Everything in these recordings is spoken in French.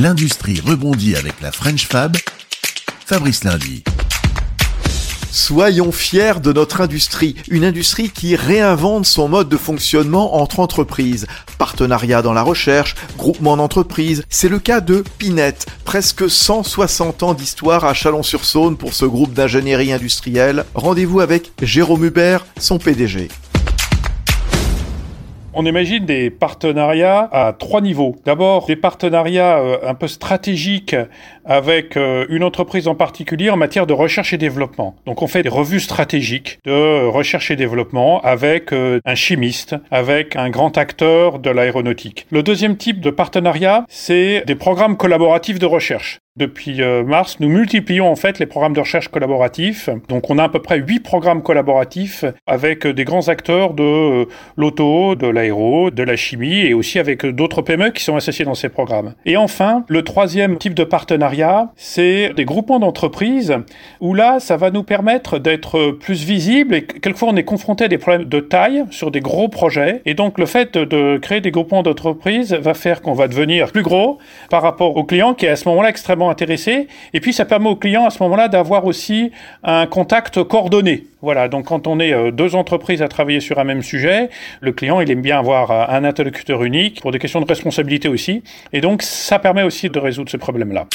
L'industrie rebondit avec la French Fab. Fabrice Lundi. Soyons fiers de notre industrie, une industrie qui réinvente son mode de fonctionnement entre entreprises. Partenariat dans la recherche, groupement d'entreprises, c'est le cas de Pinette, presque 160 ans d'histoire à Chalon-sur-Saône pour ce groupe d'ingénierie industrielle. Rendez-vous avec Jérôme Hubert, son PDG. On imagine des partenariats à trois niveaux. D'abord, des partenariats euh, un peu stratégiques avec euh, une entreprise en particulier en matière de recherche et développement. Donc on fait des revues stratégiques de recherche et développement avec euh, un chimiste, avec un grand acteur de l'aéronautique. Le deuxième type de partenariat, c'est des programmes collaboratifs de recherche. Depuis euh, mars, nous multiplions en fait les programmes de recherche collaboratifs. Donc on a à peu près huit programmes collaboratifs avec des grands acteurs de euh, l'auto, de l'aéro, de la chimie et aussi avec d'autres PME qui sont associés dans ces programmes. Et enfin, le troisième type de partenariat, c'est des groupements d'entreprises où là, ça va nous permettre d'être plus visibles et quelquefois on est confronté à des problèmes de taille sur des gros projets. Et donc le fait de créer des groupements d'entreprises va faire qu'on va devenir plus gros par rapport au client qui est à ce moment-là extrêmement intéressé. Et puis, ça permet au client à ce moment-là d'avoir aussi un contact coordonné. Voilà, donc quand on est euh, deux entreprises à travailler sur un même sujet, le client, il aime bien avoir euh, un interlocuteur unique pour des questions de responsabilité aussi. Et donc, ça permet aussi de résoudre ce problème-là.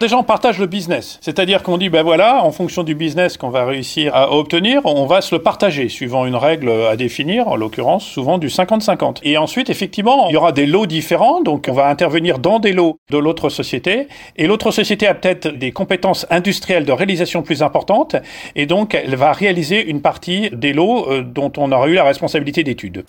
Déjà, on partage le business. C'est-à-dire qu'on dit, ben voilà, en fonction du business qu'on va réussir à obtenir, on va se le partager, suivant une règle à définir, en l'occurrence, souvent du 50-50. Et ensuite, effectivement, il y aura des lots différents, donc on va intervenir dans des lots de l'autre société, et l'autre société a peut-être des compétences industrielles de réalisation plus importantes, et donc elle va réaliser une partie des lots euh, dont on aura eu la responsabilité d'étude.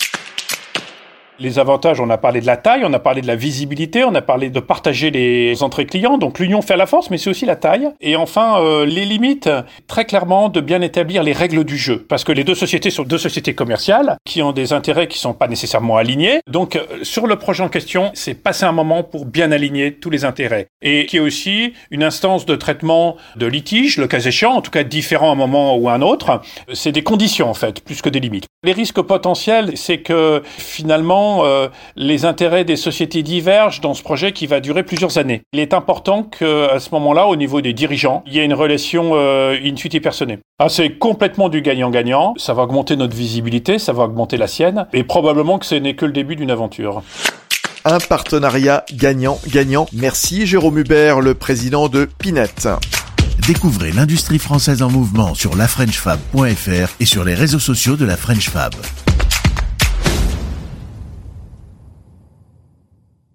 Les avantages, on a parlé de la taille, on a parlé de la visibilité, on a parlé de partager les entrées clients. Donc l'union fait la force, mais c'est aussi la taille. Et enfin, euh, les limites, très clairement, de bien établir les règles du jeu. Parce que les deux sociétés sont deux sociétés commerciales qui ont des intérêts qui sont pas nécessairement alignés. Donc euh, sur le projet en question, c'est passer un moment pour bien aligner tous les intérêts. Et qui est aussi une instance de traitement de litige, le cas échéant, en tout cas différent à un moment ou à un autre. C'est des conditions en fait, plus que des limites. Les risques potentiels, c'est que finalement, euh, les intérêts des sociétés divergent dans ce projet qui va durer plusieurs années. Il est important qu'à ce moment-là, au niveau des dirigeants, il y ait une relation euh, intuitive personnelle. Ah, c'est complètement du gagnant-gagnant. Ça va augmenter notre visibilité, ça va augmenter la sienne, et probablement que ce n'est que le début d'une aventure un partenariat gagnant-gagnant. Merci Jérôme Hubert, le président de Pinette. Découvrez l'industrie française en mouvement sur lafrenchfab.fr et sur les réseaux sociaux de la French Fab.